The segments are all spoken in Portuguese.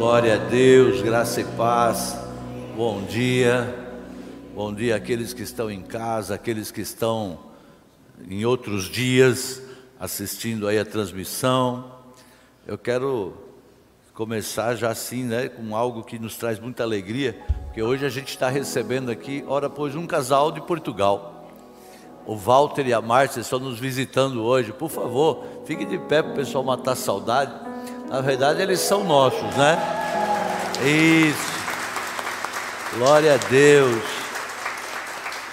Glória a Deus, graça e paz. Bom dia. Bom dia àqueles que estão em casa, aqueles que estão em outros dias assistindo aí a transmissão. Eu quero começar já assim, né, com algo que nos traz muita alegria, porque hoje a gente está recebendo aqui, ora, pois, um casal de Portugal. O Walter e a Márcia estão nos visitando hoje. Por favor, fique de pé para o pessoal matar saudade. Na verdade, eles são nossos, né? Isso. Glória a Deus.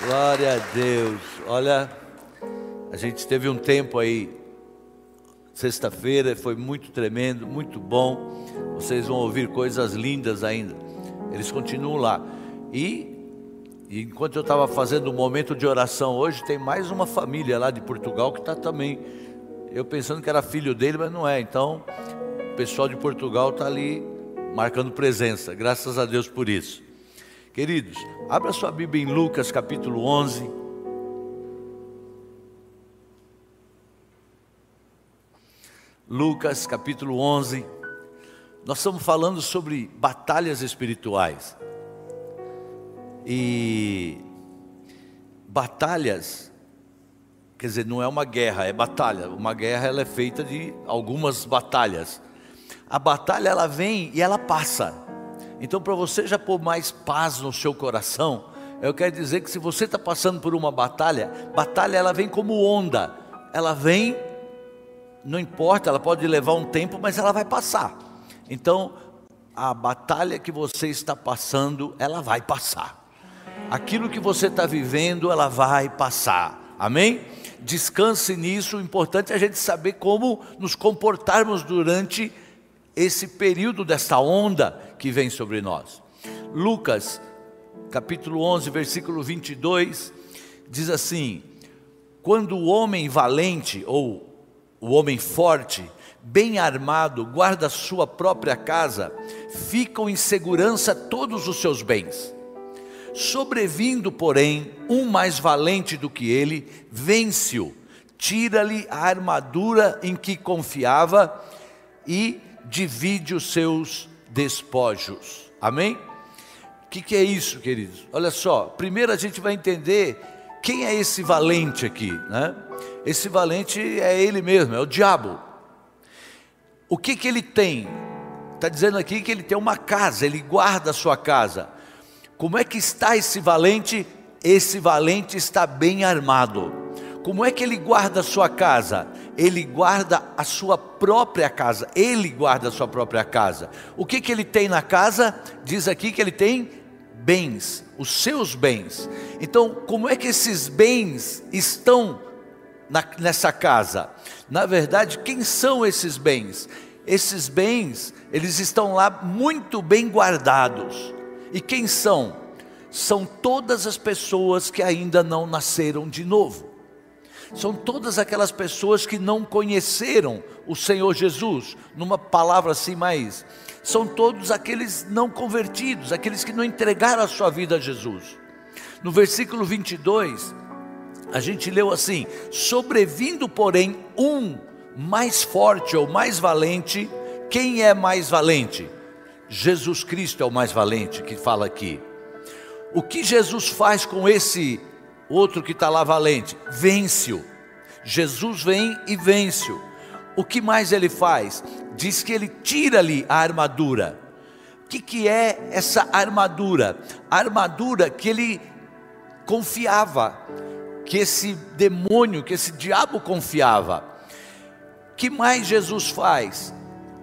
Glória a Deus. Olha, a gente teve um tempo aí, sexta-feira, foi muito tremendo, muito bom. Vocês vão ouvir coisas lindas ainda. Eles continuam lá. E enquanto eu estava fazendo um momento de oração hoje, tem mais uma família lá de Portugal que está também. Eu pensando que era filho dele, mas não é. Então, o pessoal de Portugal está ali marcando presença. Graças a Deus por isso. Queridos, abra sua Bíblia em Lucas capítulo 11. Lucas capítulo 11. Nós estamos falando sobre batalhas espirituais. E batalhas, quer dizer, não é uma guerra, é batalha. Uma guerra ela é feita de algumas batalhas. A batalha ela vem e ela passa. Então, para você já pôr mais paz no seu coração, eu quero dizer que se você está passando por uma batalha, batalha ela vem como onda. Ela vem, não importa, ela pode levar um tempo, mas ela vai passar. Então, a batalha que você está passando, ela vai passar aquilo que você está vivendo, ela vai passar. Amém? Descanse nisso. O importante é a gente saber como nos comportarmos durante esse período desta onda que vem sobre nós. Lucas, capítulo 11, versículo 22, diz assim: Quando o homem valente ou o homem forte, bem armado, guarda sua própria casa, ficam em segurança todos os seus bens. Sobrevindo, porém, um mais valente do que ele, vence-o, tira-lhe a armadura em que confiava e divide os seus despojos. Amém? O que, que é isso, queridos? Olha só, primeiro a gente vai entender quem é esse valente aqui, né? Esse valente é ele mesmo, é o diabo. O que, que ele tem? Está dizendo aqui que ele tem uma casa, ele guarda a sua casa. Como é que está esse valente? Esse valente está bem armado. Como é que ele guarda a sua casa? Ele guarda a sua própria casa. Ele guarda a sua própria casa. O que, que ele tem na casa? Diz aqui que ele tem bens, os seus bens. Então, como é que esses bens estão na, nessa casa? Na verdade, quem são esses bens? Esses bens, eles estão lá muito bem guardados. E quem são? São todas as pessoas que ainda não nasceram de novo. São todas aquelas pessoas que não conheceram o Senhor Jesus, numa palavra assim mais. São todos aqueles não convertidos, aqueles que não entregaram a sua vida a Jesus. No versículo 22, a gente leu assim: Sobrevindo, porém, um mais forte ou mais valente, quem é mais valente? Jesus Cristo é o mais valente que fala aqui. O que Jesus faz com esse outro que está lá valente? Vence-o. Jesus vem e vence-o. O que mais ele faz? Diz que ele tira-lhe a armadura. O que, que é essa armadura? A armadura que ele confiava, que esse demônio, que esse diabo confiava. que mais Jesus faz?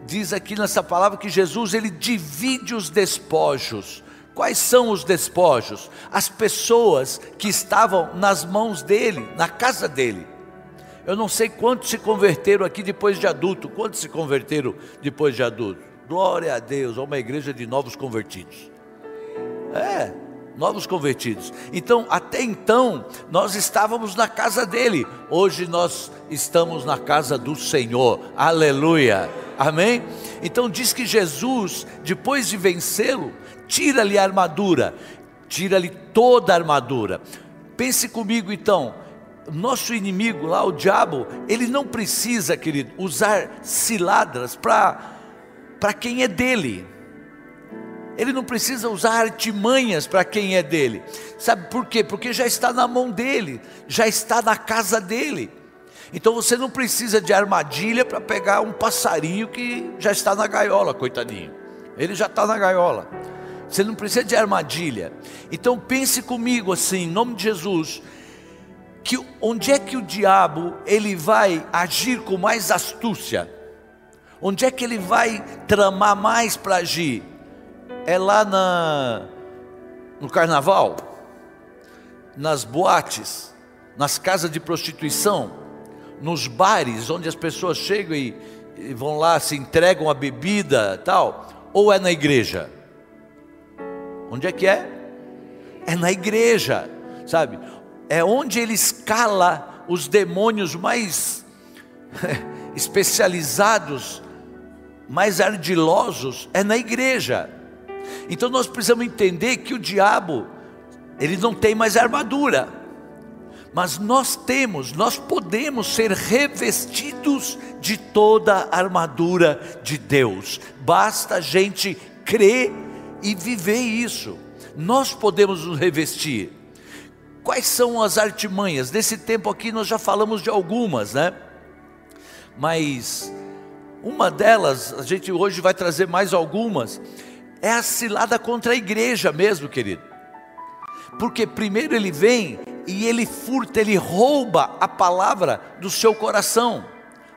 diz aqui nessa palavra que Jesus ele divide os despojos. Quais são os despojos? As pessoas que estavam nas mãos dele, na casa dele. Eu não sei quantos se converteram aqui depois de adulto. Quantos se converteram depois de adulto? Glória a Deus, a uma igreja de novos convertidos. É, novos convertidos. Então, até então, nós estávamos na casa dele. Hoje nós estamos na casa do Senhor. Aleluia. Amém? Então diz que Jesus, depois de vencê-lo, tira-lhe a armadura, tira-lhe toda a armadura. Pense comigo então, nosso inimigo lá, o diabo, ele não precisa, querido, usar ciladas para quem é dele. Ele não precisa usar artimanhas para quem é dele. Sabe por quê? Porque já está na mão dele, já está na casa dele. Então você não precisa de armadilha para pegar um passarinho que já está na gaiola, coitadinho. Ele já está na gaiola. Você não precisa de armadilha. Então pense comigo assim, em nome de Jesus, que onde é que o diabo ele vai agir com mais astúcia? Onde é que ele vai tramar mais para agir? É lá na, no carnaval, nas boates, nas casas de prostituição, nos bares onde as pessoas chegam e, e vão lá, se entregam a bebida tal, ou é na igreja? Onde é que é? É na igreja, sabe? É onde ele escala os demônios mais especializados, mais ardilosos, é na igreja. Então nós precisamos entender que o diabo, ele não tem mais armadura, mas nós temos, nós podemos ser revestidos de toda a armadura de Deus, basta a gente crer e viver isso. Nós podemos nos revestir. Quais são as artimanhas? Nesse tempo aqui nós já falamos de algumas, né? Mas uma delas, a gente hoje vai trazer mais algumas, é a cilada contra a igreja mesmo, querido. Porque primeiro ele vem e ele furta, ele rouba a palavra do seu coração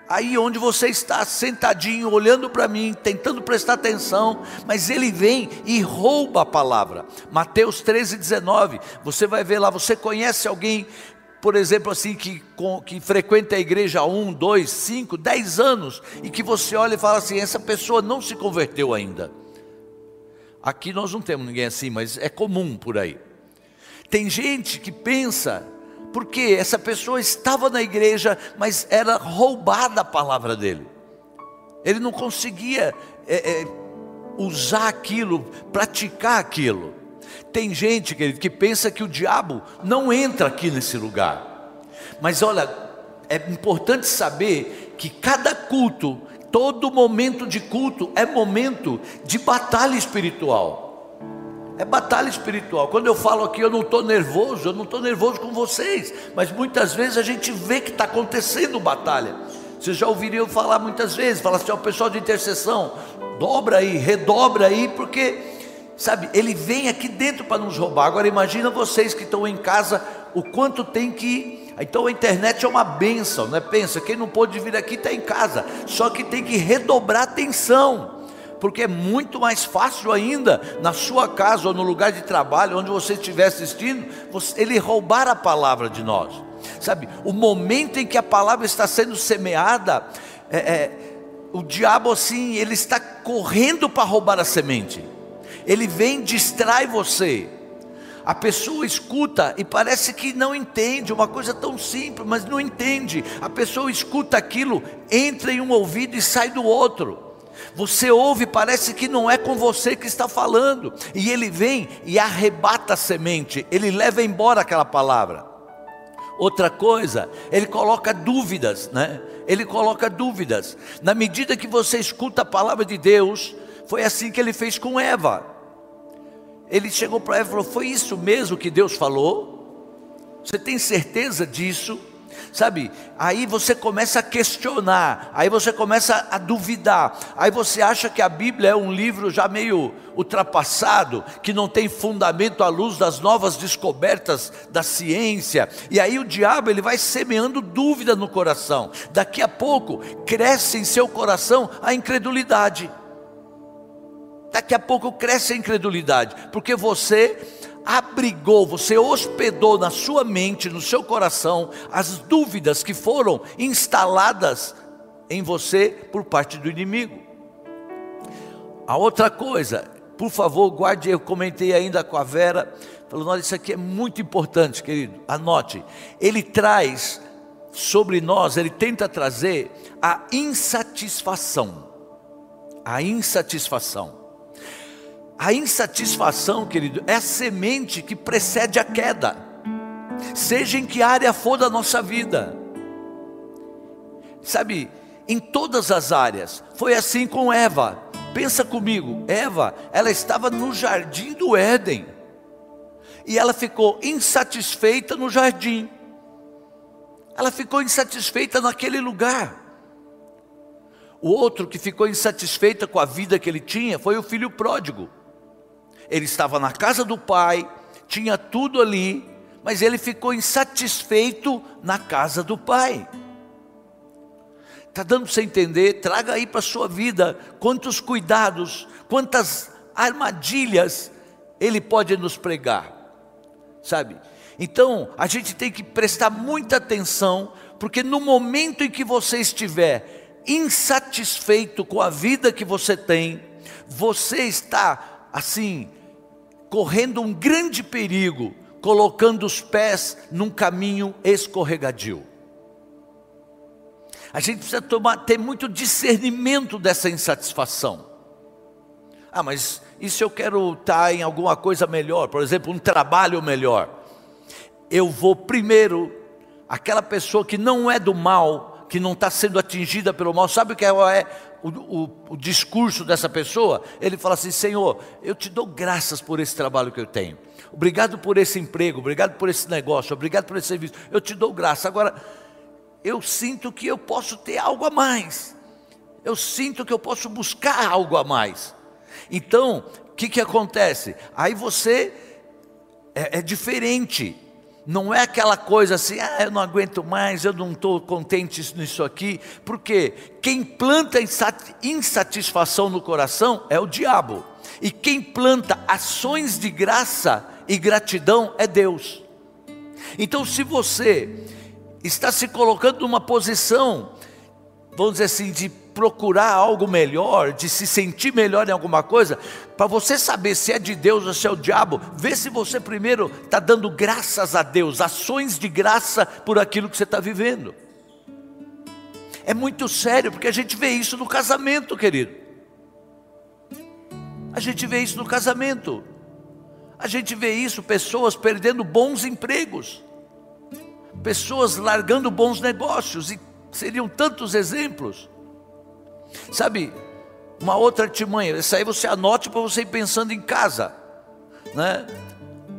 aí onde você está sentadinho, olhando para mim, tentando prestar atenção, mas ele vem e rouba a palavra. Mateus 13, 19, você vai ver lá, você conhece alguém, por exemplo, assim, que, que frequenta a igreja há um, dois, cinco, dez anos, e que você olha e fala assim: essa pessoa não se converteu ainda. Aqui nós não temos ninguém assim, mas é comum por aí. Tem gente que pensa porque essa pessoa estava na igreja, mas era roubada a palavra dele. Ele não conseguia é, é, usar aquilo, praticar aquilo. Tem gente, querido, que pensa que o diabo não entra aqui nesse lugar. Mas olha, é importante saber que cada culto, todo momento de culto é momento de batalha espiritual. É batalha espiritual. Quando eu falo aqui, eu não estou nervoso, eu não estou nervoso com vocês, mas muitas vezes a gente vê que está acontecendo batalha. Vocês já ouviram eu falar muitas vezes, fala assim, ó, pessoal de intercessão, dobra aí, redobra aí, porque, sabe, ele vem aqui dentro para nos roubar. Agora imagina vocês que estão em casa, o quanto tem que. Então a internet é uma benção, né? Pensa, quem não pôde vir aqui está em casa, só que tem que redobrar atenção porque é muito mais fácil ainda na sua casa ou no lugar de trabalho, onde você estiver assistindo, ele roubar a palavra de nós, sabe? O momento em que a palavra está sendo semeada, é, é, o diabo assim, ele está correndo para roubar a semente, ele vem, distrai você. A pessoa escuta e parece que não entende, uma coisa tão simples, mas não entende. A pessoa escuta aquilo, entra em um ouvido e sai do outro. Você ouve, parece que não é com você que está falando, e ele vem e arrebata a semente, ele leva embora aquela palavra. Outra coisa, ele coloca dúvidas, né? Ele coloca dúvidas. Na medida que você escuta a palavra de Deus, foi assim que ele fez com Eva. Ele chegou para Eva e falou: Foi isso mesmo que Deus falou? Você tem certeza disso? Sabe? Aí você começa a questionar, aí você começa a duvidar, aí você acha que a Bíblia é um livro já meio ultrapassado, que não tem fundamento à luz das novas descobertas da ciência, e aí o diabo ele vai semeando dúvida no coração, daqui a pouco cresce em seu coração a incredulidade. Daqui a pouco cresce a incredulidade, porque você abrigou, você hospedou na sua mente, no seu coração, as dúvidas que foram instaladas em você por parte do inimigo. A outra coisa, por favor, guarde, eu comentei ainda com a Vera, falando, olha, isso aqui é muito importante, querido, anote. Ele traz sobre nós, ele tenta trazer a insatisfação. A insatisfação. A insatisfação, querido, é a semente que precede a queda, seja em que área for da nossa vida. Sabe, em todas as áreas, foi assim com Eva. Pensa comigo, Eva, ela estava no jardim do Éden. E ela ficou insatisfeita no jardim. Ela ficou insatisfeita naquele lugar. O outro que ficou insatisfeito com a vida que ele tinha foi o filho pródigo. Ele estava na casa do pai, tinha tudo ali, mas ele ficou insatisfeito na casa do pai. Está dando para você entender? Traga aí para a sua vida quantos cuidados, quantas armadilhas ele pode nos pregar, sabe? Então a gente tem que prestar muita atenção, porque no momento em que você estiver insatisfeito com a vida que você tem, você está assim, correndo um grande perigo, colocando os pés num caminho escorregadio. A gente precisa tomar, ter muito discernimento dessa insatisfação. Ah, mas e se eu quero estar em alguma coisa melhor, por exemplo, um trabalho melhor? Eu vou primeiro, aquela pessoa que não é do mal, que não está sendo atingida pelo mal, sabe o que é, é o, o, o, discurso dessa pessoa? Ele fala assim: Senhor, eu te dou graças por esse trabalho que eu tenho, obrigado por esse emprego, obrigado por esse negócio, obrigado por esse serviço, eu te dou graça. Agora, eu sinto que eu posso ter algo a mais, eu sinto que eu posso buscar algo a mais. Então, o que, que acontece? Aí você é, é diferente não é aquela coisa assim, ah, eu não aguento mais, eu não estou contente nisso aqui, porque quem planta insatisfação no coração é o diabo, e quem planta ações de graça e gratidão é Deus. Então, se você está se colocando numa posição, vamos dizer assim, de procurar algo melhor, de se sentir melhor em alguma coisa, para você saber se é de Deus ou se é o diabo, vê se você primeiro está dando graças a Deus, ações de graça por aquilo que você está vivendo. É muito sério, porque a gente vê isso no casamento, querido. A gente vê isso no casamento. A gente vê isso, pessoas perdendo bons empregos, pessoas largando bons negócios, e seriam tantos exemplos. Sabe, uma outra artimanha, isso aí você anote para você ir pensando em casa, né?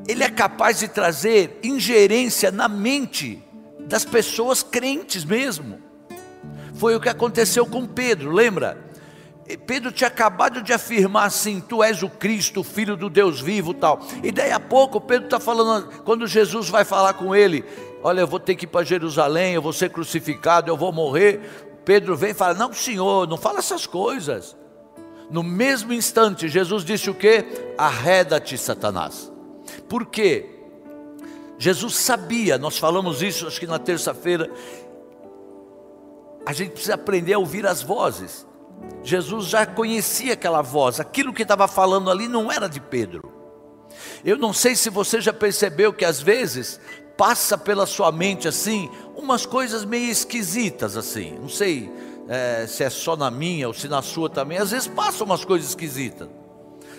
Ele é capaz de trazer ingerência na mente das pessoas crentes mesmo. Foi o que aconteceu com Pedro, lembra? Pedro tinha acabado de afirmar assim: Tu és o Cristo, Filho do Deus vivo, tal. E daí a pouco Pedro está falando, quando Jesus vai falar com ele: Olha, eu vou ter que ir para Jerusalém, eu vou ser crucificado, eu vou morrer. Pedro vem e fala: Não, senhor, não fala essas coisas. No mesmo instante, Jesus disse o que? Arreda-te, Satanás. Por quê? Jesus sabia, nós falamos isso acho que na terça-feira. A gente precisa aprender a ouvir as vozes. Jesus já conhecia aquela voz, aquilo que estava falando ali não era de Pedro. Eu não sei se você já percebeu que às vezes passa pela sua mente assim, umas coisas meio esquisitas assim. Não sei é, se é só na minha ou se na sua também. Às vezes passam umas coisas esquisitas,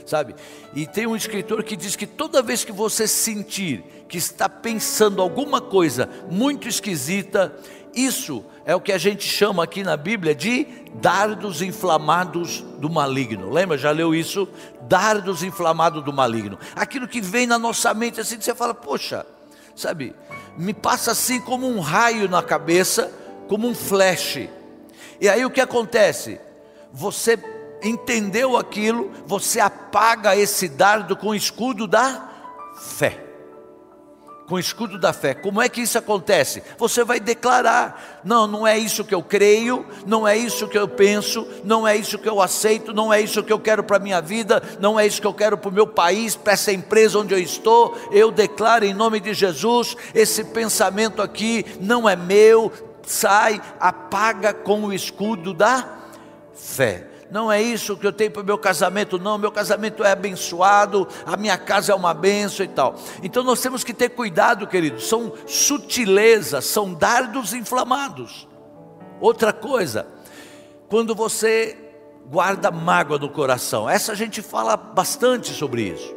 sabe? E tem um escritor que diz que toda vez que você sentir que está pensando alguma coisa muito esquisita, isso é o que a gente chama aqui na Bíblia de dardos inflamados do maligno. Lembra? Já leu isso? Dardos inflamados do maligno. Aquilo que vem na nossa mente assim, você fala, poxa, sabe? Me passa assim como um raio na cabeça, como um flash. E aí o que acontece? Você entendeu aquilo, você apaga esse dardo com o escudo da fé com o escudo da fé. Como é que isso acontece? Você vai declarar: não, não é isso que eu creio, não é isso que eu penso, não é isso que eu aceito, não é isso que eu quero para a minha vida, não é isso que eu quero para o meu país, para essa empresa onde eu estou. Eu declaro em nome de Jesus: esse pensamento aqui não é meu, sai, apaga com o escudo da fé não é isso que eu tenho para o meu casamento, não, meu casamento é abençoado, a minha casa é uma benção e tal. Então nós temos que ter cuidado, queridos, são sutilezas, são dardos inflamados. Outra coisa, quando você guarda mágoa no coração, essa a gente fala bastante sobre isso.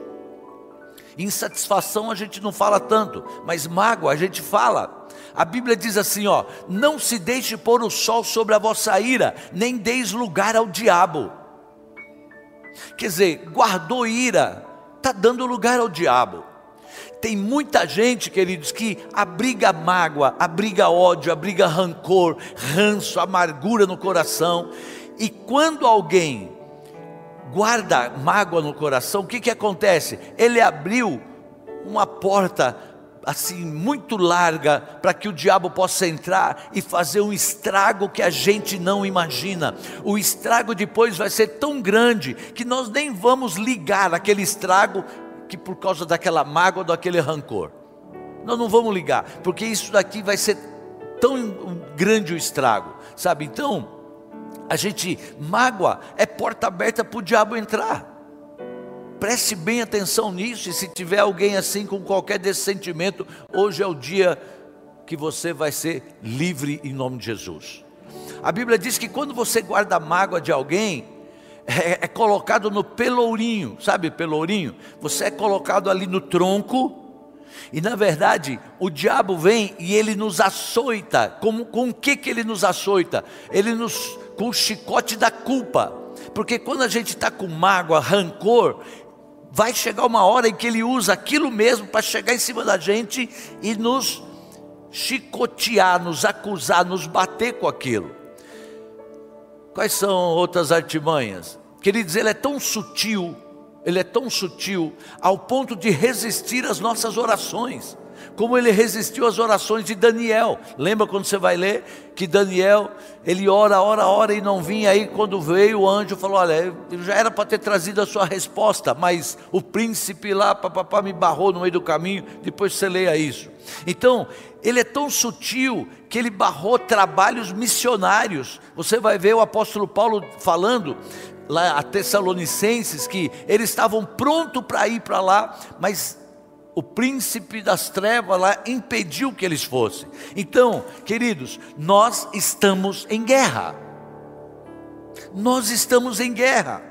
Insatisfação a gente não fala tanto, mas mágoa a gente fala. A Bíblia diz assim, ó: "Não se deixe pôr o sol sobre a vossa ira, nem deis lugar ao diabo". Quer dizer, guardou ira, está dando lugar ao diabo. Tem muita gente, queridos, que abriga mágoa, abriga ódio, abriga rancor, ranço, amargura no coração. E quando alguém guarda mágoa no coração, o que, que acontece? Ele abriu uma porta assim muito larga para que o diabo possa entrar e fazer um estrago que a gente não imagina. O estrago depois vai ser tão grande que nós nem vamos ligar aquele estrago que por causa daquela mágoa, daquele rancor. Nós não vamos ligar, porque isso daqui vai ser tão grande o estrago, sabe? Então, a gente mágoa é porta aberta para o diabo entrar. Preste bem atenção nisso, e se tiver alguém assim com qualquer desse sentimento, hoje é o dia que você vai ser livre em nome de Jesus. A Bíblia diz que quando você guarda a mágoa de alguém, é, é colocado no pelourinho, sabe pelourinho? Você é colocado ali no tronco, e na verdade, o diabo vem e ele nos açoita. Com, com o que, que ele nos açoita? Ele nos. com o chicote da culpa. Porque quando a gente está com mágoa, rancor, vai chegar uma hora em que ele usa aquilo mesmo para chegar em cima da gente e nos chicotear, nos acusar, nos bater com aquilo. Quais são outras artimanhas? Queridos, ele é tão sutil, ele é tão sutil, ao ponto de resistir às nossas orações como ele resistiu às orações de Daniel. Lembra quando você vai ler que Daniel, ele ora, ora, ora e não vinha, aí quando veio o anjo falou: Olha, já era para ter trazido a sua resposta, mas o príncipe lá, papapá, me barrou no meio do caminho. Depois você leia isso. Então, ele é tão sutil que ele barrou trabalhos missionários. Você vai ver o apóstolo Paulo falando lá a Tessalonicenses que eles estavam prontos para ir para lá, mas o príncipe das trevas lá impediu que eles fossem. Então, queridos, nós estamos em guerra. Nós estamos em guerra.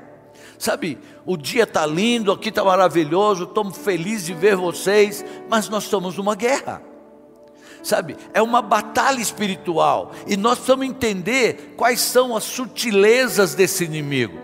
Sabe, o dia está lindo, aqui está maravilhoso, estamos felizes de ver vocês, mas nós estamos numa guerra. Sabe, é uma batalha espiritual e nós precisamos entender quais são as sutilezas desse inimigo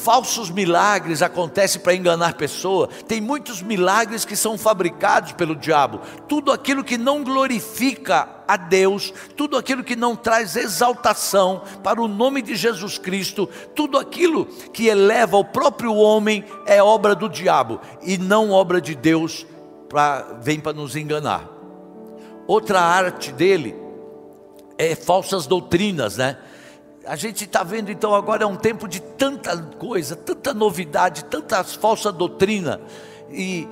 falsos milagres acontecem para enganar pessoa. Tem muitos milagres que são fabricados pelo diabo. Tudo aquilo que não glorifica a Deus, tudo aquilo que não traz exaltação para o nome de Jesus Cristo, tudo aquilo que eleva o próprio homem é obra do diabo e não obra de Deus para vem para nos enganar. Outra arte dele é falsas doutrinas, né? A gente está vendo então agora é um tempo de tanta coisa, tanta novidade, tanta falsa doutrina, e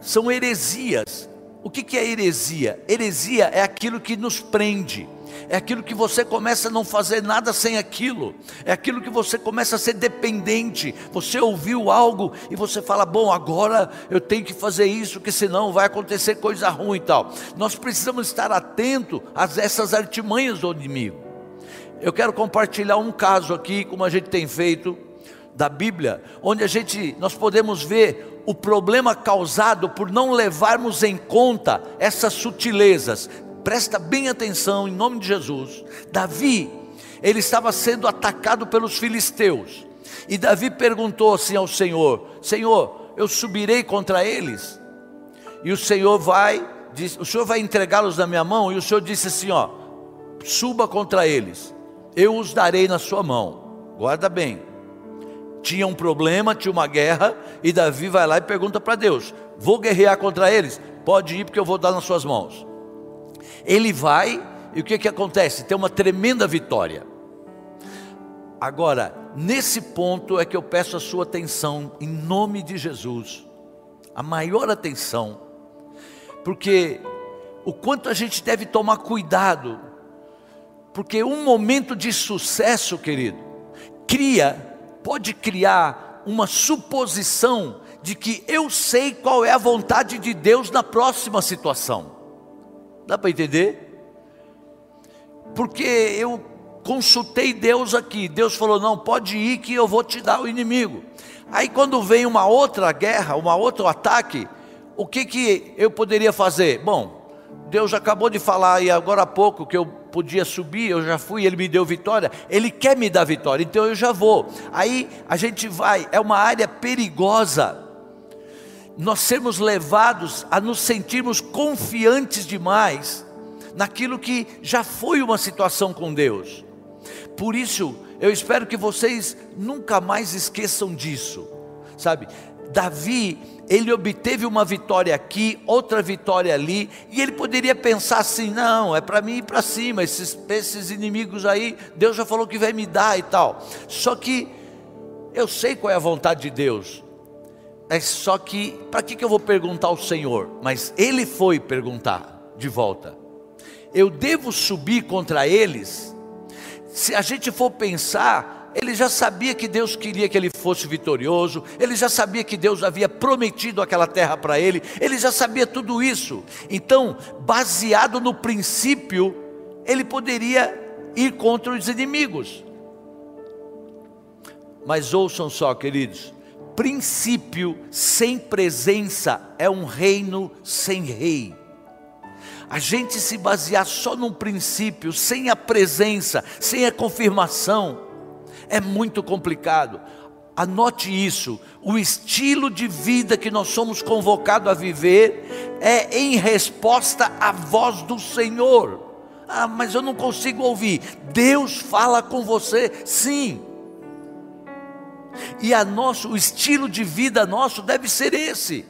são heresias. O que, que é heresia? Heresia é aquilo que nos prende, é aquilo que você começa a não fazer nada sem aquilo, é aquilo que você começa a ser dependente. Você ouviu algo e você fala: Bom, agora eu tenho que fazer isso, porque senão vai acontecer coisa ruim e tal. Nós precisamos estar atento a essas artimanhas do inimigo. Eu quero compartilhar um caso aqui, como a gente tem feito, da Bíblia, onde a gente, nós podemos ver o problema causado por não levarmos em conta essas sutilezas. Presta bem atenção em nome de Jesus. Davi, ele estava sendo atacado pelos filisteus. E Davi perguntou assim ao Senhor: Senhor, eu subirei contra eles? E o Senhor vai, diz, o Senhor vai entregá-los na minha mão? E o Senhor disse assim: ó, suba contra eles eu os darei na sua mão. Guarda bem. Tinha um problema, tinha uma guerra, e Davi vai lá e pergunta para Deus: Vou guerrear contra eles? Pode ir, porque eu vou dar nas suas mãos. Ele vai, e o que, que acontece? Tem uma tremenda vitória. Agora, nesse ponto é que eu peço a sua atenção, em nome de Jesus, a maior atenção, porque o quanto a gente deve tomar cuidado porque um momento de sucesso, querido, cria, pode criar uma suposição de que eu sei qual é a vontade de Deus na próxima situação. Dá para entender? Porque eu consultei Deus aqui, Deus falou: não, pode ir que eu vou te dar o inimigo. Aí quando vem uma outra guerra, um outro ataque, o que, que eu poderia fazer? Bom, Deus acabou de falar e agora há pouco que eu podia subir, eu já fui, ele me deu vitória, ele quer me dar vitória, então eu já vou. Aí a gente vai, é uma área perigosa. Nós sermos levados a nos sentirmos confiantes demais naquilo que já foi uma situação com Deus. Por isso, eu espero que vocês nunca mais esqueçam disso, sabe? Davi, ele obteve uma vitória aqui, outra vitória ali, e ele poderia pensar assim: não, é para mim ir para cima, esses, esses inimigos aí, Deus já falou que vai me dar e tal. Só que eu sei qual é a vontade de Deus, é só que, para que, que eu vou perguntar ao Senhor? Mas ele foi perguntar de volta: eu devo subir contra eles? Se a gente for pensar, ele já sabia que Deus queria que ele fosse vitorioso, ele já sabia que Deus havia prometido aquela terra para ele, ele já sabia tudo isso. Então, baseado no princípio, ele poderia ir contra os inimigos. Mas ouçam só, queridos, princípio sem presença é um reino sem rei a gente se basear só num princípio, sem a presença, sem a confirmação, é muito complicado. Anote isso: o estilo de vida que nós somos convocados a viver é em resposta à voz do Senhor. Ah, mas eu não consigo ouvir. Deus fala com você, sim. E a nosso, o estilo de vida nosso deve ser esse: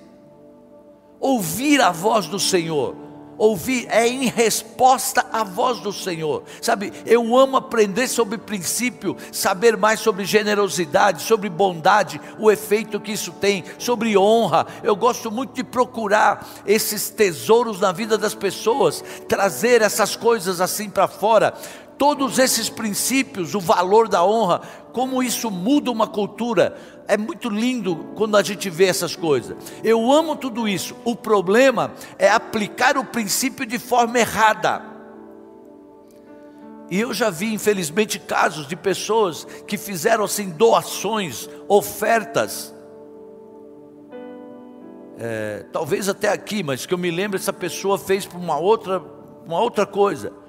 ouvir a voz do Senhor ouvir é em resposta à voz do Senhor. Sabe, eu amo aprender sobre princípio, saber mais sobre generosidade, sobre bondade, o efeito que isso tem, sobre honra. Eu gosto muito de procurar esses tesouros na vida das pessoas, trazer essas coisas assim para fora. Todos esses princípios, o valor da honra, como isso muda uma cultura é muito lindo quando a gente vê essas coisas. Eu amo tudo isso. O problema é aplicar o princípio de forma errada. E eu já vi, infelizmente, casos de pessoas que fizeram assim doações, ofertas. É, talvez até aqui, mas que eu me lembro, essa pessoa fez para uma outra, uma outra coisa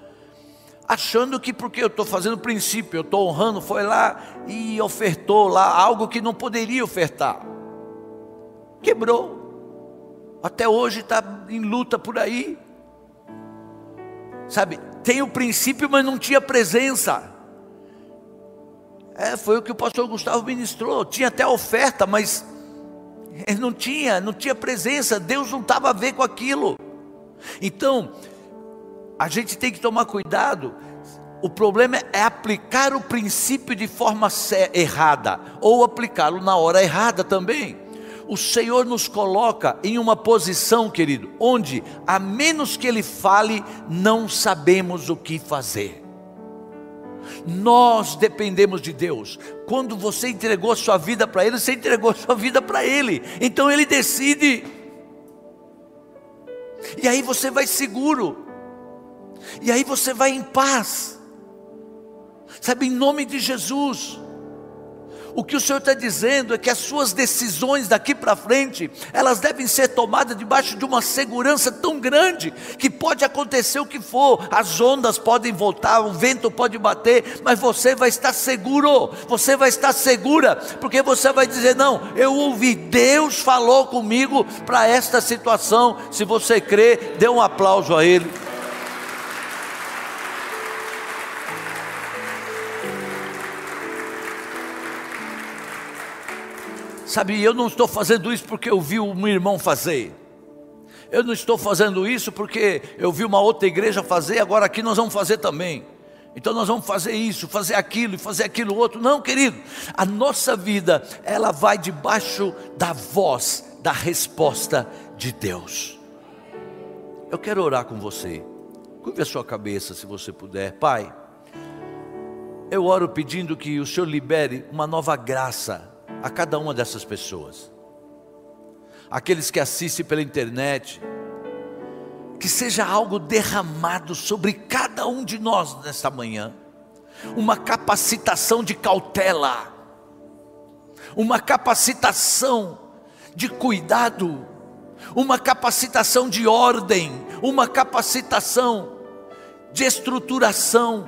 achando que porque eu estou fazendo princípio, eu estou honrando, foi lá e ofertou lá algo que não poderia ofertar. Quebrou. Até hoje está em luta por aí. Sabe, tem o princípio, mas não tinha presença. É, foi o que o pastor Gustavo ministrou. Tinha até oferta, mas não tinha, não tinha presença. Deus não estava a ver com aquilo. Então, a gente tem que tomar cuidado. O problema é aplicar o princípio de forma errada, ou aplicá-lo na hora errada também. O Senhor nos coloca em uma posição, querido, onde, a menos que Ele fale, não sabemos o que fazer. Nós dependemos de Deus. Quando você entregou sua vida para Ele, você entregou sua vida para Ele. Então Ele decide. E aí você vai seguro. E aí você vai em paz. Sabe, em nome de Jesus. O que o Senhor está dizendo é que as suas decisões daqui para frente, elas devem ser tomadas debaixo de uma segurança tão grande, que pode acontecer o que for, as ondas podem voltar, o vento pode bater, mas você vai estar seguro, você vai estar segura, porque você vai dizer: Não, eu ouvi, Deus falou comigo para esta situação. Se você crê, dê um aplauso a Ele. Sabe, eu não estou fazendo isso porque eu vi um irmão fazer. Eu não estou fazendo isso porque eu vi uma outra igreja fazer, agora aqui nós vamos fazer também. Então nós vamos fazer isso, fazer aquilo e fazer aquilo outro. Não, querido, a nossa vida, ela vai debaixo da voz, da resposta de Deus. Eu quero orar com você. Curve a sua cabeça se você puder. Pai, eu oro pedindo que o Senhor libere uma nova graça a cada uma dessas pessoas. Aqueles que assistem pela internet, que seja algo derramado sobre cada um de nós nesta manhã, uma capacitação de cautela, uma capacitação de cuidado, uma capacitação de ordem, uma capacitação de estruturação,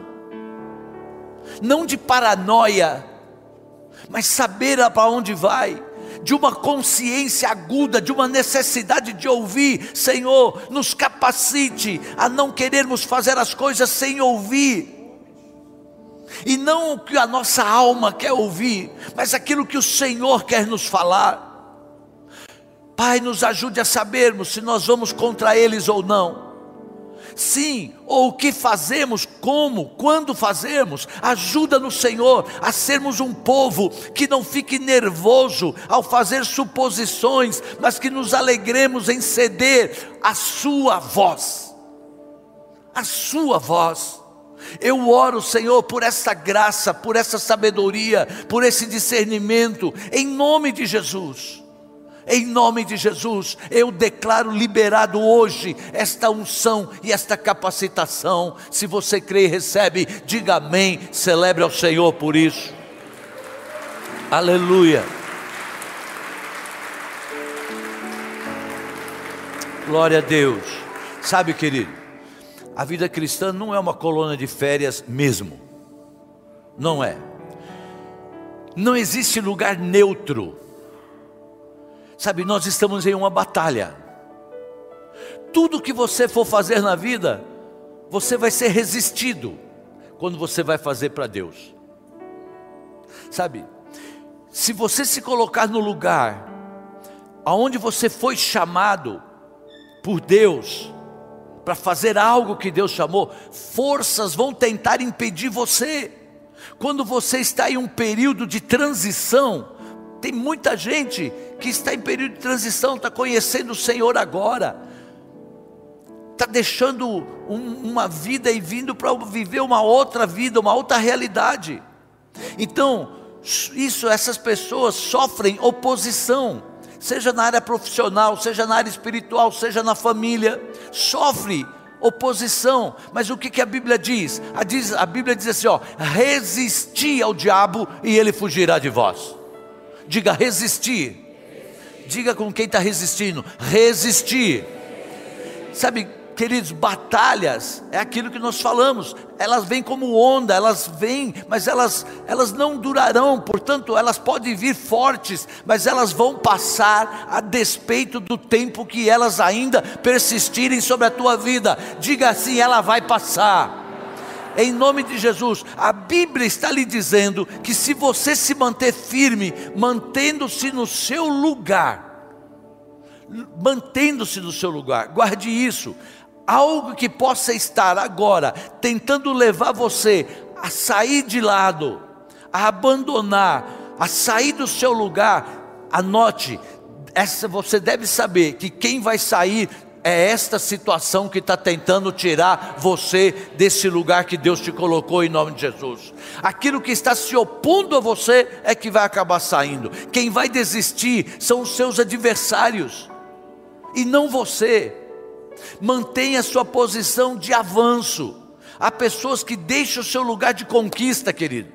não de paranoia, mas saber para onde vai, de uma consciência aguda, de uma necessidade de ouvir, Senhor, nos capacite a não querermos fazer as coisas sem ouvir. E não o que a nossa alma quer ouvir, mas aquilo que o Senhor quer nos falar. Pai, nos ajude a sabermos se nós vamos contra eles ou não. Sim, ou o que fazemos, como, quando fazemos, ajuda no Senhor a sermos um povo que não fique nervoso ao fazer suposições, mas que nos alegremos em ceder a Sua voz. A Sua voz. Eu oro, Senhor, por essa graça, por essa sabedoria, por esse discernimento, em nome de Jesus. Em nome de Jesus, eu declaro liberado hoje esta unção e esta capacitação. Se você crê e recebe, diga amém, celebre ao Senhor por isso. Aleluia. Glória a Deus. Sabe, querido, a vida cristã não é uma colônia de férias mesmo. Não é. Não existe lugar neutro Sabe, nós estamos em uma batalha. Tudo que você for fazer na vida, você vai ser resistido quando você vai fazer para Deus. Sabe, se você se colocar no lugar aonde você foi chamado por Deus para fazer algo que Deus chamou, forças vão tentar impedir você. Quando você está em um período de transição, tem muita gente que está em período de transição, está conhecendo o Senhor agora, está deixando um, uma vida e vindo para viver uma outra vida, uma outra realidade. Então, isso, essas pessoas sofrem oposição, seja na área profissional, seja na área espiritual, seja na família, sofre oposição. Mas o que, que a Bíblia diz? A, diz? a Bíblia diz assim: ó, resisti ao diabo e ele fugirá de vós. Diga resistir. Diga com quem está resistindo: resistir. Sabe, queridos, batalhas é aquilo que nós falamos, elas vêm como onda, elas vêm, mas elas, elas não durarão, portanto, elas podem vir fortes, mas elas vão passar a despeito do tempo que elas ainda persistirem sobre a tua vida. Diga assim: ela vai passar em nome de Jesus. A Bíblia está lhe dizendo que se você se manter firme, mantendo-se no seu lugar, mantendo-se no seu lugar, guarde isso. Algo que possa estar agora tentando levar você a sair de lado, a abandonar, a sair do seu lugar, anote, essa você deve saber que quem vai sair é esta situação que está tentando tirar você desse lugar que Deus te colocou em nome de Jesus. Aquilo que está se opondo a você é que vai acabar saindo. Quem vai desistir são os seus adversários e não você. Mantenha sua posição de avanço. Há pessoas que deixam o seu lugar de conquista, querido.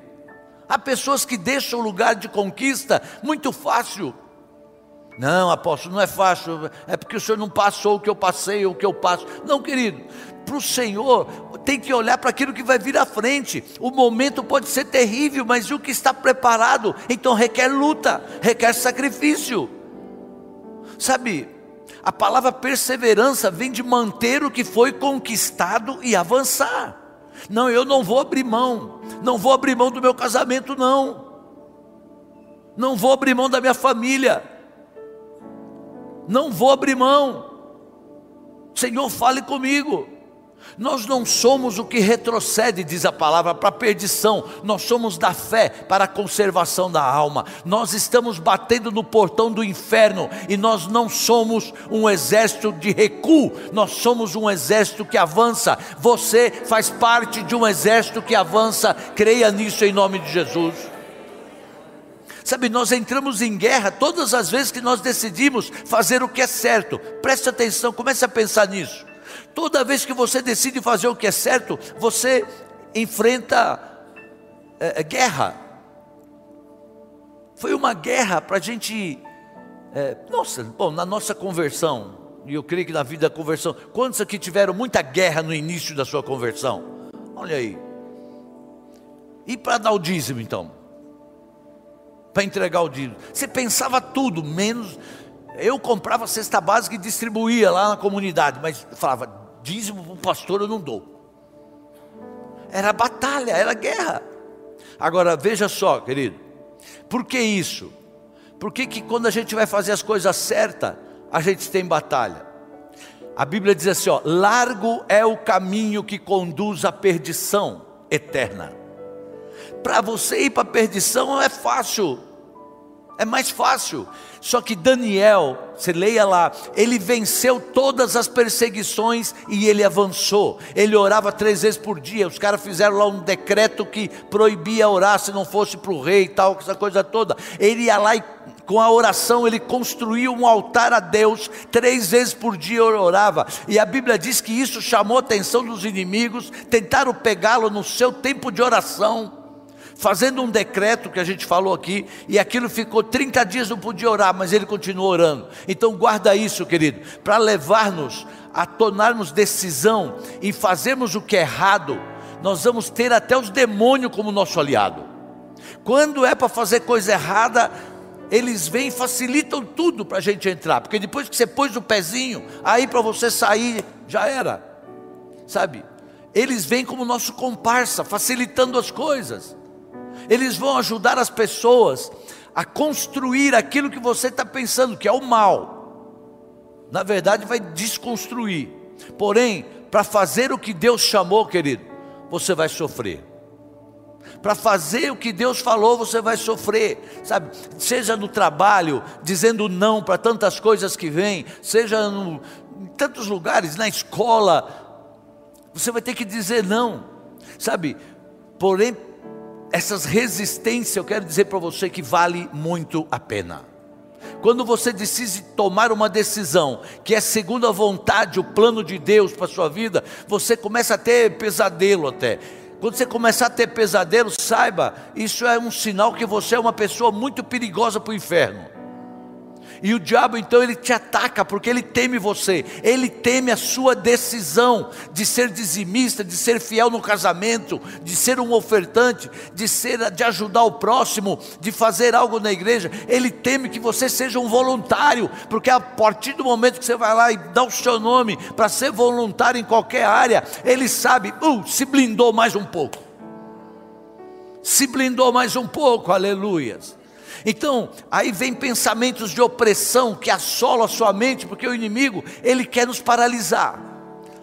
Há pessoas que deixam o lugar de conquista muito fácil não, apóstolo, não é fácil, é porque o senhor não passou o que eu passei, o que eu passo. Não, querido, para o Senhor tem que olhar para aquilo que vai vir à frente. O momento pode ser terrível, mas o que está preparado, então requer luta, requer sacrifício. Sabe, a palavra perseverança vem de manter o que foi conquistado e avançar. Não, eu não vou abrir mão, não vou abrir mão do meu casamento, não, não vou abrir mão da minha família não vou abrir mão. Senhor, fale comigo. Nós não somos o que retrocede, diz a palavra, para a perdição, nós somos da fé para a conservação da alma. Nós estamos batendo no portão do inferno e nós não somos um exército de recuo, nós somos um exército que avança. Você faz parte de um exército que avança, creia nisso em nome de Jesus. Sabe, nós entramos em guerra todas as vezes que nós decidimos fazer o que é certo. Preste atenção, comece a pensar nisso. Toda vez que você decide fazer o que é certo, você enfrenta é, guerra. Foi uma guerra para a gente É, nossa, bom, na nossa conversão, e eu creio que na vida da conversão, quantos aqui tiveram muita guerra no início da sua conversão? Olha aí. E para dar o dízimo então? Para entregar o dízimo. Você pensava tudo, menos. Eu comprava cesta básica e distribuía lá na comunidade, mas falava, dízimo para o pastor eu não dou. Era batalha, era guerra. Agora veja só, querido, por que isso? Por que, que quando a gente vai fazer as coisas certas, a gente tem batalha? A Bíblia diz assim: ó, largo é o caminho que conduz à perdição eterna. Para você ir para a perdição é fácil, é mais fácil. Só que Daniel, você leia lá, ele venceu todas as perseguições e ele avançou. Ele orava três vezes por dia. Os caras fizeram lá um decreto que proibia orar se não fosse para o rei e tal, essa coisa toda. Ele ia lá e com a oração ele construiu um altar a Deus, três vezes por dia orava, e a Bíblia diz que isso chamou a atenção dos inimigos, tentaram pegá-lo no seu tempo de oração fazendo um decreto que a gente falou aqui, e aquilo ficou 30 dias, não podia orar, mas ele continuou orando. Então guarda isso, querido, para levar-nos a tornarmos decisão em fazermos o que é errado, nós vamos ter até os demônios como nosso aliado. Quando é para fazer coisa errada, eles vêm e facilitam tudo para a gente entrar, porque depois que você pôs o pezinho, aí para você sair já era, sabe? Eles vêm como nosso comparsa, facilitando as coisas eles vão ajudar as pessoas a construir aquilo que você está pensando, que é o mal. Na verdade, vai desconstruir. Porém, para fazer o que Deus chamou, querido, você vai sofrer. Para fazer o que Deus falou, você vai sofrer, sabe? Seja no trabalho, dizendo não para tantas coisas que vêm, seja no, em tantos lugares, na escola, você vai ter que dizer não, sabe? Porém, essas resistências, eu quero dizer para você que vale muito a pena. Quando você decide tomar uma decisão que é segundo a vontade, o plano de Deus para a sua vida, você começa a ter pesadelo até. Quando você começar a ter pesadelo, saiba, isso é um sinal que você é uma pessoa muito perigosa para o inferno. E o diabo então ele te ataca porque ele teme você, ele teme a sua decisão de ser dizimista, de ser fiel no casamento, de ser um ofertante, de ser de ajudar o próximo, de fazer algo na igreja. Ele teme que você seja um voluntário, porque a partir do momento que você vai lá e dá o seu nome para ser voluntário em qualquer área, ele sabe, uh, se blindou mais um pouco. Se blindou mais um pouco, aleluias. Então, aí vem pensamentos de opressão que assolam a sua mente, porque o inimigo, ele quer nos paralisar.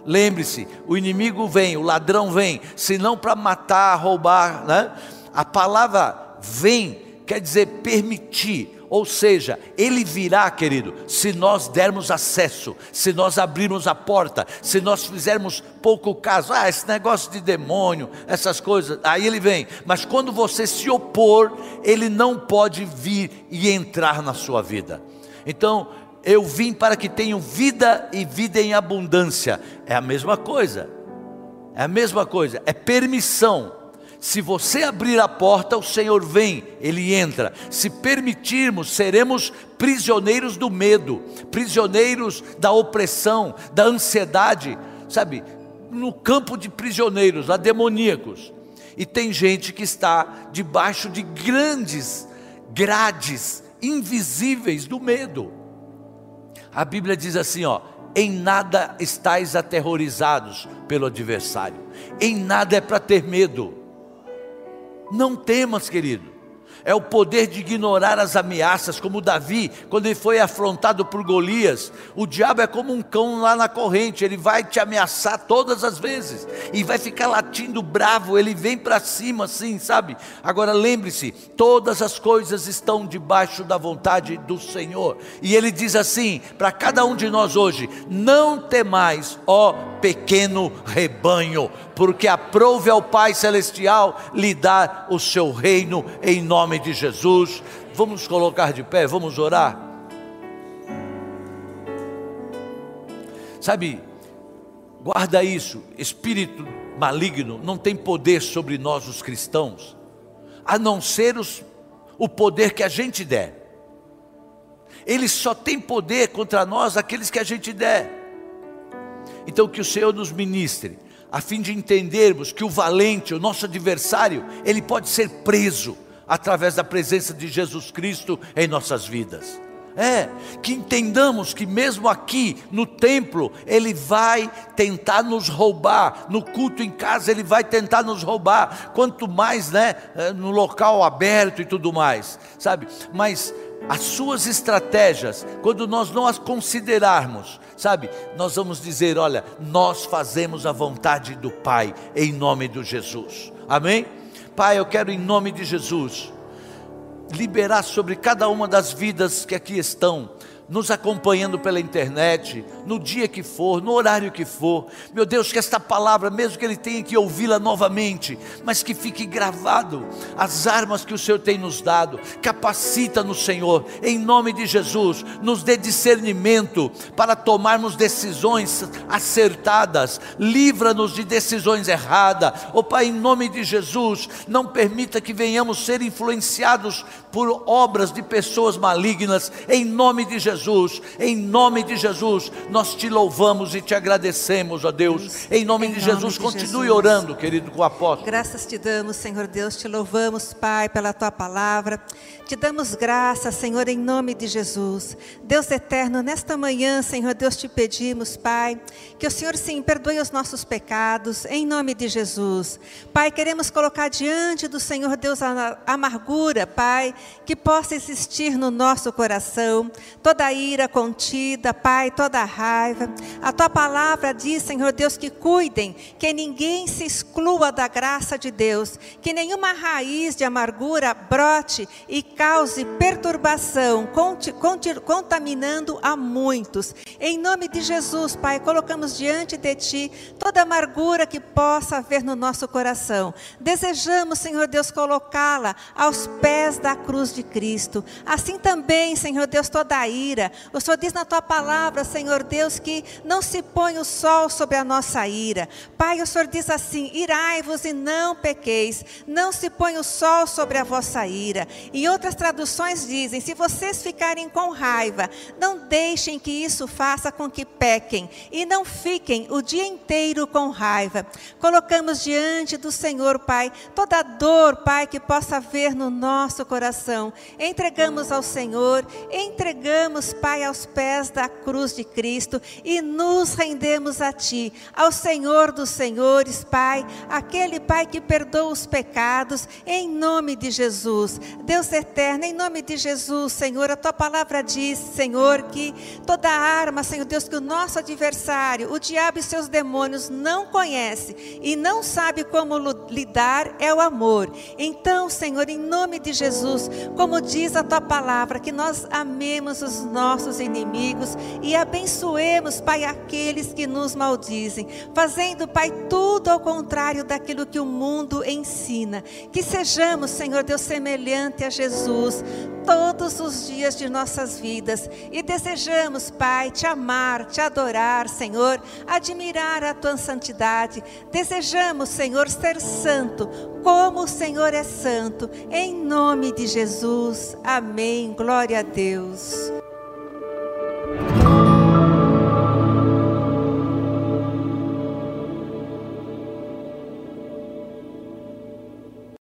Lembre-se, o inimigo vem, o ladrão vem, se não para matar, roubar, né? A palavra vem quer dizer permitir, ou seja, ele virá, querido, se nós dermos acesso, se nós abrirmos a porta, se nós fizermos pouco caso. Ah, esse negócio de demônio, essas coisas, aí ele vem. Mas quando você se opor, ele não pode vir e entrar na sua vida. Então, eu vim para que tenham vida e vida em abundância. É a mesma coisa. É a mesma coisa, é permissão. Se você abrir a porta, o Senhor vem, Ele entra. Se permitirmos, seremos prisioneiros do medo, prisioneiros da opressão, da ansiedade, sabe? No campo de prisioneiros, lá demoníacos. E tem gente que está debaixo de grandes grades invisíveis do medo. A Bíblia diz assim, ó: em nada estáis aterrorizados pelo adversário, em nada é para ter medo. Não temas, querido é o poder de ignorar as ameaças, como Davi, quando ele foi afrontado por Golias. O diabo é como um cão lá na corrente, ele vai te ameaçar todas as vezes e vai ficar latindo bravo, ele vem para cima assim, sabe? Agora lembre-se: todas as coisas estão debaixo da vontade do Senhor, e ele diz assim para cada um de nós hoje: não temais, ó pequeno rebanho, porque aprove ao Pai Celestial lhe dar o seu reino em nome de Jesus. Vamos colocar de pé, vamos orar. Sabe, guarda isso: espírito maligno não tem poder sobre nós, os cristãos, a não ser os, o poder que a gente der. Ele só tem poder contra nós aqueles que a gente der. Então que o Senhor nos ministre, a fim de entendermos que o valente, o nosso adversário, ele pode ser preso através da presença de Jesus Cristo em nossas vidas. É, que entendamos que mesmo aqui no templo, Ele vai tentar nos roubar, no culto em casa, Ele vai tentar nos roubar, quanto mais, né, eh, no local aberto e tudo mais, sabe? Mas as suas estratégias, quando nós não as considerarmos, sabe, nós vamos dizer: olha, nós fazemos a vontade do Pai, em nome de Jesus, amém? Pai, eu quero em nome de Jesus liberar sobre cada uma das vidas que aqui estão nos acompanhando pela internet, no dia que for, no horário que for. Meu Deus, que esta palavra, mesmo que ele tenha que ouvi-la novamente, mas que fique gravado as armas que o Senhor tem nos dado. Capacita no Senhor, em nome de Jesus, nos dê discernimento para tomarmos decisões acertadas. Livra-nos de decisões erradas. Ó oh, Pai, em nome de Jesus, não permita que venhamos ser influenciados por obras de pessoas malignas. Em nome de Jesus Jesus, em nome de Jesus, nós te louvamos e te agradecemos, ó Deus. Em nome em de nome Jesus, de continue Jesus. orando, querido, com o apóstolo. Graças te damos, Senhor Deus, te louvamos, Pai, pela tua palavra. Te damos graça, Senhor, em nome de Jesus. Deus eterno, nesta manhã, Senhor Deus, te pedimos, Pai, que o Senhor sim perdoe os nossos pecados, em nome de Jesus. Pai, queremos colocar diante do Senhor Deus a amargura, Pai, que possa existir no nosso coração, toda ira contida, Pai, toda raiva. A tua palavra diz, Senhor Deus, que cuidem, que ninguém se exclua da graça de Deus, que nenhuma raiz de amargura brote e cause perturbação, contaminando a muitos. Em nome de Jesus, Pai, colocamos diante de Ti toda amargura que possa haver no nosso coração. Desejamos, Senhor Deus, colocá-la aos pés da cruz de Cristo. Assim também, Senhor Deus, toda a ira. O Senhor diz na Tua palavra, Senhor Deus, que não se põe o sol sobre a nossa ira. Pai, o Senhor diz assim: irai-vos e não pequeis. Não se põe o sol sobre a vossa ira. Em outras Outras traduções dizem: se vocês ficarem com raiva, não deixem que isso faça com que pequem e não fiquem o dia inteiro com raiva. Colocamos diante do Senhor, Pai, toda dor, Pai, que possa haver no nosso coração. Entregamos ao Senhor, entregamos, Pai, aos pés da cruz de Cristo e nos rendemos a Ti, ao Senhor dos Senhores, Pai, aquele Pai que perdoa os pecados, em nome de Jesus. Deus eterno eterna, em nome de Jesus, Senhor, a tua palavra diz, Senhor, que toda arma, Senhor Deus, que o nosso adversário, o diabo e seus demônios não conhece e não sabe como lidar é o amor. Então, Senhor, em nome de Jesus, como diz a tua palavra, que nós amemos os nossos inimigos e abençoemos, Pai, aqueles que nos maldizem, fazendo, Pai, tudo ao contrário daquilo que o mundo ensina. Que sejamos, Senhor Deus, semelhante a Jesus Jesus todos os dias de nossas vidas e desejamos, Pai, te amar, te adorar, Senhor, admirar a tua santidade. Desejamos, Senhor, ser santo, como o Senhor é santo, em nome de Jesus. Amém. Glória a Deus.